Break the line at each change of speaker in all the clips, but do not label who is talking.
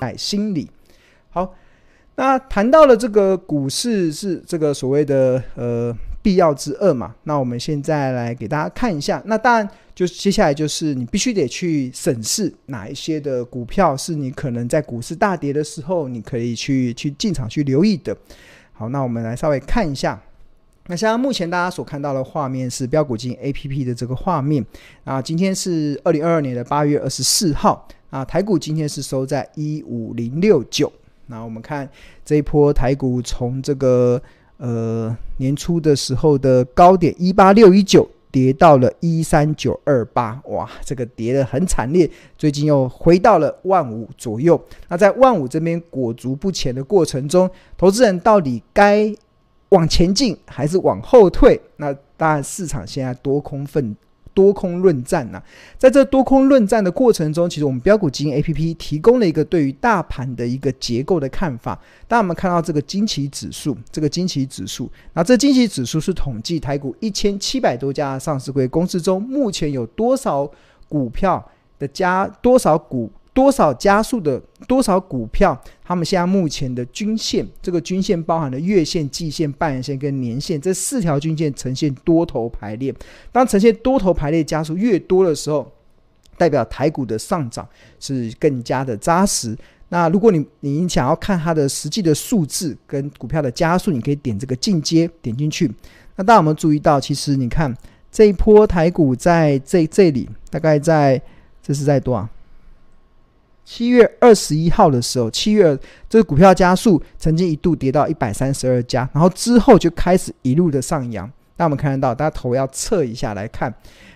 在心里。好，那谈到了这个股市是这个所谓的呃必要之恶嘛，那我们现在来给大家看一下。那当然，就接下来就是你必须得去审视哪一些的股票是你可能在股市大跌的时候，你可以去去进场去留意的。好，那我们来稍微看一下。那像目前大家所看到的画面是标股金 APP 的这个画面啊。今天是二零二二年的八月二十四号啊，台股今天是收在一五零六九。那我们看这一波台股从这个。呃，年初的时候的高点一八六一九跌到了一三九二八，哇，这个跌得很惨烈。最近又回到了万五左右。那在万五这边裹足不前的过程中，投资人到底该往前进还是往后退？那当然，市场现在多空分。多空论战呐、在这多空论战的过程中，其实我们标股基金 APP 提供了一个对于大盘的一个结构的看法。当我们看到这个惊奇指数，这个惊奇指数，那这惊奇指数是统计台股一千七百多家上市公司中，目前有多少股票的加多少股。多少加速的多少股票，他们现在目前的均线，这个均线包含了月线、季线、半年线跟年线这四条均线呈现多头排列。当呈现多头排列加速越多的时候，代表台股的上涨是更加的扎实。那如果你你想要看它的实际的数字跟股票的加速，你可以点这个进阶点进去。那大家有没有注意到，其实你看这一波台股在这这里，大概在这是在多少？七月二十一号的时候，七月这个股票加速曾经一度跌到一百三十二家，然后之后就开始一路的上扬。那我们看得到，大家头要侧一下来看，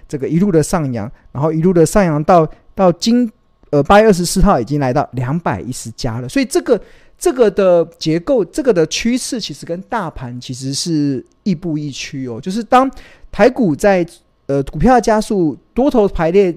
这个一路的上扬，然后一路的上扬到到今呃八月二十四号已经来到两百一十家了。所以这个这个的结构，这个的趋势其实跟大盘其实是亦步亦趋哦。就是当台股在呃股票加速多头排列。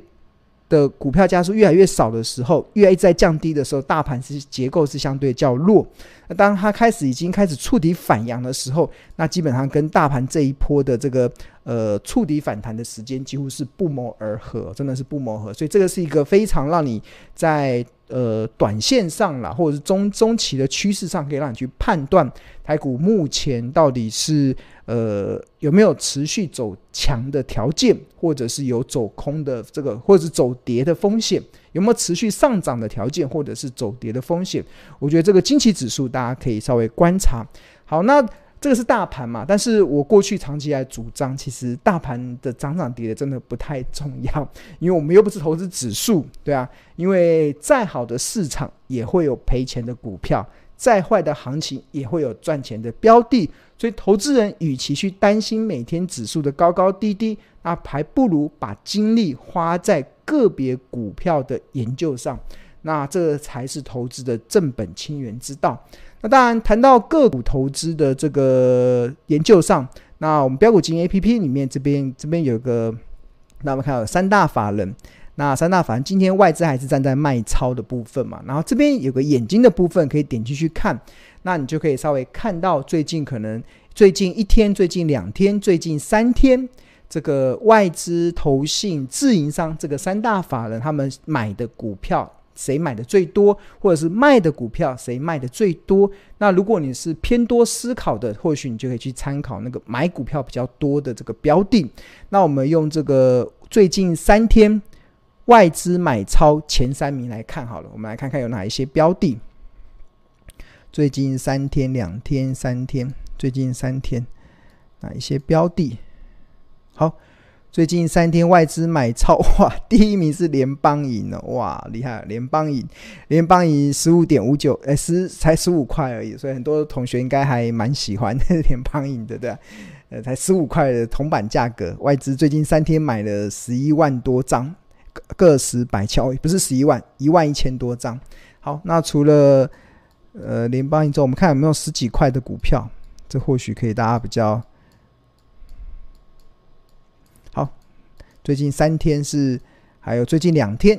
的股票加速越来越少的时候，越来越在降低的时候，大盘是结构是相对较弱。那当它开始已经开始触底反扬的时候，那基本上跟大盘这一波的这个呃触底反弹的时间几乎是不谋而合，真的是不谋而合。所以这个是一个非常让你在呃短线上啦，或者是中中期的趋势上，可以让你去判断台股目前到底是。呃，有没有持续走强的条件，或者是有走空的这个，或者是走跌的风险？有没有持续上涨的条件，或者是走跌的风险？我觉得这个惊奇指数大家可以稍微观察。好，那这个是大盘嘛？但是我过去长期来主张，其实大盘的涨涨跌跌真的不太重要，因为我们又不是投资指数，对啊。因为再好的市场也会有赔钱的股票，再坏的行情也会有赚钱的标的。所以，投资人与其去担心每天指数的高高低低，那还不如把精力花在个别股票的研究上。那这才是投资的正本清源之道。那当然，谈到个股投资的这个研究上，那我们标股金 APP 里面这边这边有个，那我们看有三大法人。那三大法人今天外资还是站在卖超的部分嘛？然后这边有个眼睛的部分可以点进去看。那你就可以稍微看到最近可能最近一天、最近两天、最近三天，这个外资、投信、自营商这个三大法人他们买的股票谁买的最多，或者是卖的股票谁卖的最多。那如果你是偏多思考的，或许你就可以去参考那个买股票比较多的这个标的。那我们用这个最近三天外资买超前三名来看好了，我们来看看有哪一些标的。最近三天、两天、三天，最近三天哪一些标的？好，最近三天外资买超哇，第一名是联邦银哦，哇，厉害！联邦银，联邦银十五点五九，哎，十才十五块而已，所以很多同学应该还蛮喜欢 联邦银的，对吧？呃，才十五块的铜板价格，外资最近三天买了十一万多张，个十百兆，不是十一万，一万一千多张。好，那除了呃，联邦银之后，我们看有没有十几块的股票，这或许可以大家比较最近三天是，还有最近两天，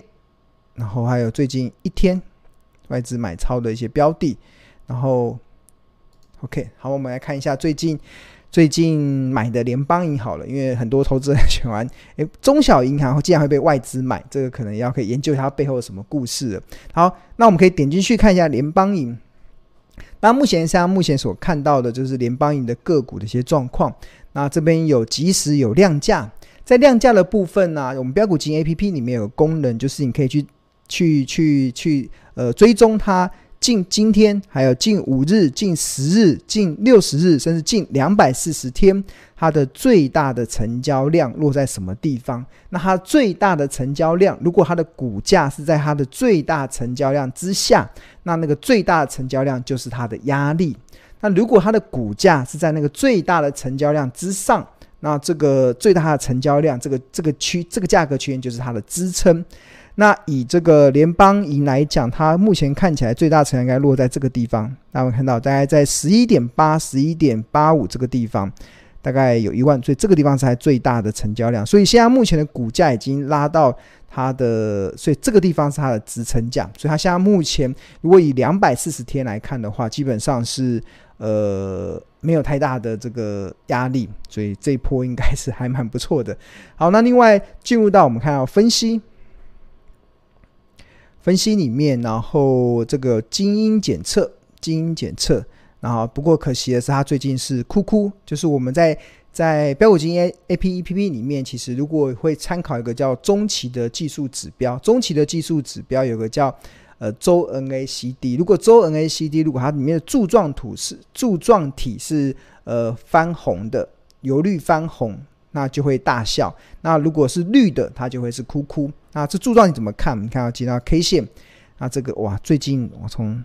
然后还有最近一天外资买超的一些标的，然后 OK，好，我们来看一下最近最近买的联邦银好了，因为很多投资人 喜欢，诶，中小银行竟然会被外资买，这个可能要可以研究一下它背后有什么故事了。好，那我们可以点进去看一下联邦银。那目前像目前所看到的就是联邦银的个股的一些状况。那这边有及时有量价，在量价的部分呢、我们标股金 APP 里面有功能，就是你可以去去去去呃追踪它。近今天，还有近五日、近十日、近六十日，甚至近两百四十天，它的最大的成交量落在什么地方？那它最大的成交量，如果它的股价是在它的最大成交量之下，那那个最大的成交量就是它的压力。那如果它的股价是在那个最大的成交量之上，那这个最大的成交量，这个这个区这个价格区间就是它的支撑。那以这个联邦银来讲，它目前看起来最大成交应该落在这个地方。那我们看到大概在十一点八、十一点八五这个地方，大概有一万，所以这个地方才最大的成交量。所以现在目前的股价已经拉到它的，所以这个地方是它的支撑价。所以它现在目前如果以两百四十天来看的话，基本上是呃没有太大的这个压力，所以这一波应该是还蛮不错的。好，那另外进入到我们看到分析。分析里面，然后这个基因检测，基因检测，然后不过可惜的是，它最近是哭哭。就是我们在在标股金 A A P E P P 里面，其实如果会参考一个叫中期的技术指标，中期的技术指标有个叫呃周 N A C D。如果周 N A C D 如果它里面的柱状图是柱状体是呃翻红的，由绿翻红。那就会大笑。那如果是绿的，它就会是哭哭。那这柱状你怎么看？你看到接到 K 线，那这个哇，最近我从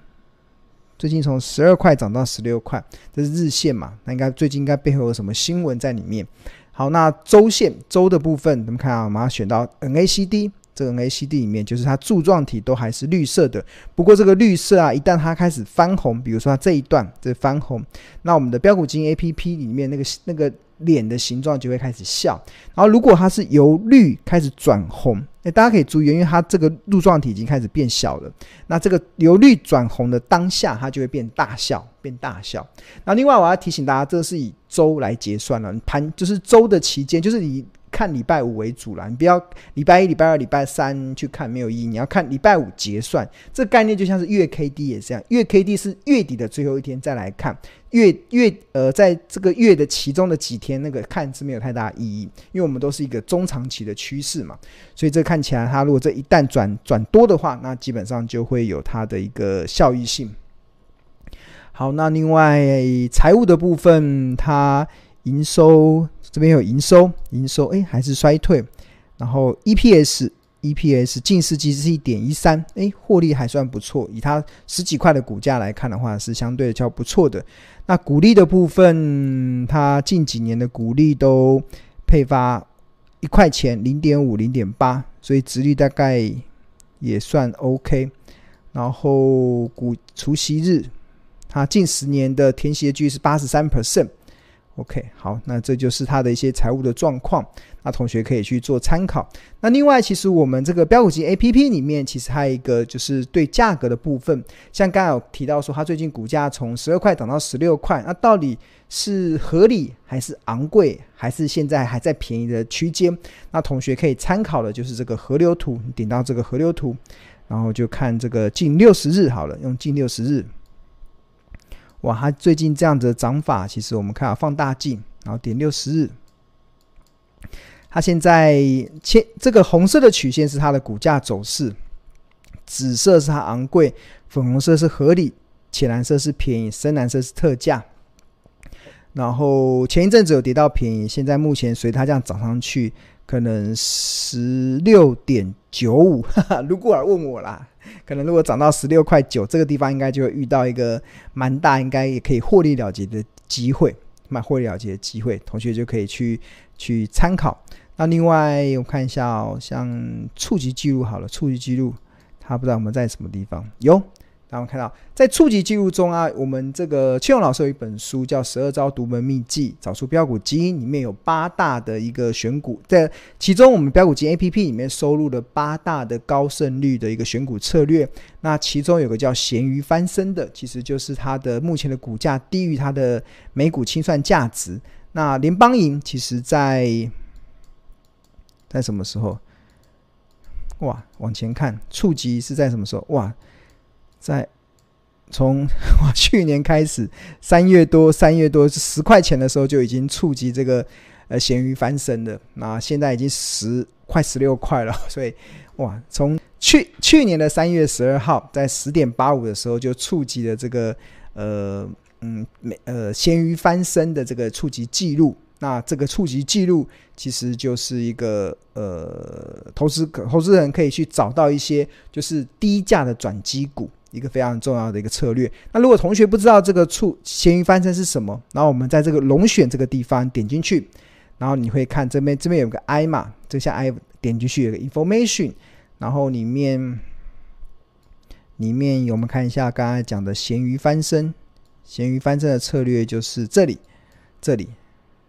最近从十二块涨到十六块，这是日线嘛？那应该最近应该背后有什么新闻在里面？好，那周线周的部分，我们看啊，马上选到 NACD，这个 NACD 里面就是它柱状体都还是绿色的。不过这个绿色啊，一旦它开始翻红，比如说它这一段这翻红，那我们的标股金 APP 里面那个那个。脸的形状就会开始笑，然后如果它是由绿开始转红，诶，大家可以注意，因为它这个柱状体已经开始变小了。那这个由绿转红的当下，它就会变大笑，变大笑。那另外我要提醒大家，这是以周来结算了，盘就是周的期间，就是你。看礼拜五为主啦，你不要礼拜一、礼拜二、礼拜三去看没有意义。你要看礼拜五结算，这概念就像是月 K D 也是这样，月 K D 是月底的最后一天再来看，月月呃在这个月的其中的几天那个看是没有太大意义，因为我们都是一个中长期的趋势嘛，所以这看起来它如果这一旦转转多的话，那基本上就会有它的一个效益性。好，那另外财务的部分它。营收这边有营收，营收哎还是衰退，然后 EPS EPS 近四季是一点一三，哎获利还算不错，以它十几块的股价来看的话是相对较不错的。那股利的部分，它近几年的股利都配发一块钱零点五零点八，所以殖率大概也算 OK。然后股除息日，它近十年的填息率是八十三 percent。OK，好，那这就是它的一些财务的状况，那同学可以去做参考。那另外，其实我们这个标股金 APP 里面，其实还有一个就是对价格的部分，像刚刚有提到说，它最近股价从十二块涨到十六块，那到底是合理还是昂贵，还是现在还在便宜的区间？那同学可以参考的就是这个河流图，你点到这个河流图，然后就看这个近六十日好了，用近六十日。哇，它最近这样子的涨法，其实我们看啊，放大镜，然后点六十日，它现在切这个红色的曲线是它的股价走势，紫色是它昂贵，粉红色是合理，浅蓝色是便宜，深蓝色是特价。然后前一阵子有跌到便宜，现在目前随它这样涨上去，可能十六点九五，哈哈，如果问我啦。可能如果涨到十六块九，这个地方应该就会遇到一个蛮大，应该也可以获利了结的机会，蛮获利了结的机会，同学就可以去去参考。那另外我看一下哦，像触及记录好了，触及记录，他不知道我们在什么地方有，那我们看到在触及记录中啊，我们这个邱勇老师有一本书叫《十二招独门秘技找出标股基因》，里面有八大的一个选股，在其中我们标股基因 APP 里面收录了八大的高胜率的一个选股策略。那其中有个叫咸鱼翻身的，其实就是它的目前的股价低于它的每股清算价值。那联邦银其实在在什么时候？哇，往前看，触及是在什么时候？哇，在从 我去年开始，三月多三月多十块钱的时候就已经触及这个呃咸鱼翻身了。那现在已经十快十六块了，所以哇，从去去年的三月十二号在十点八五的时候就触及了这个呃嗯美呃咸鱼翻身的这个触及记录。那这个触及记录其实就是一个呃，投资投资人可以去找到一些就是低价的转机股，一个非常重要的一个策略。那如果同学不知道这个触咸鱼翻身是什么，然后我们在这个龙选这个地方点进去，然后你会看这边这边有个 I 嘛，这下 I 点进去有个 information，然后里面里面我们看一下刚才讲的咸鱼翻身，咸鱼翻身的策略就是这里这里。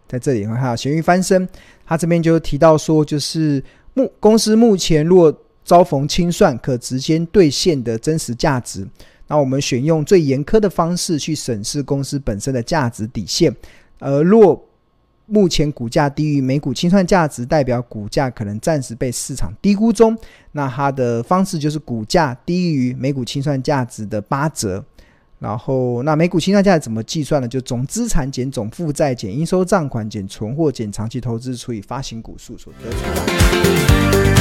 在这里，哈，咸鱼翻身，他这边就提到说，就是目公司目前若遭逢清算，可直接兑现的真实价值。那我们选用最严苛的方式去审视公司本身的价值底线。而若目前股价低于每股清算价值，代表股价可能暂时被市场低估中。那它的方式就是股价低于每股清算价值的八折。然后，那每股清算价值怎么计算呢？就总资产减总负债减应收账款减存货减长期投资除以发行股数所得出来。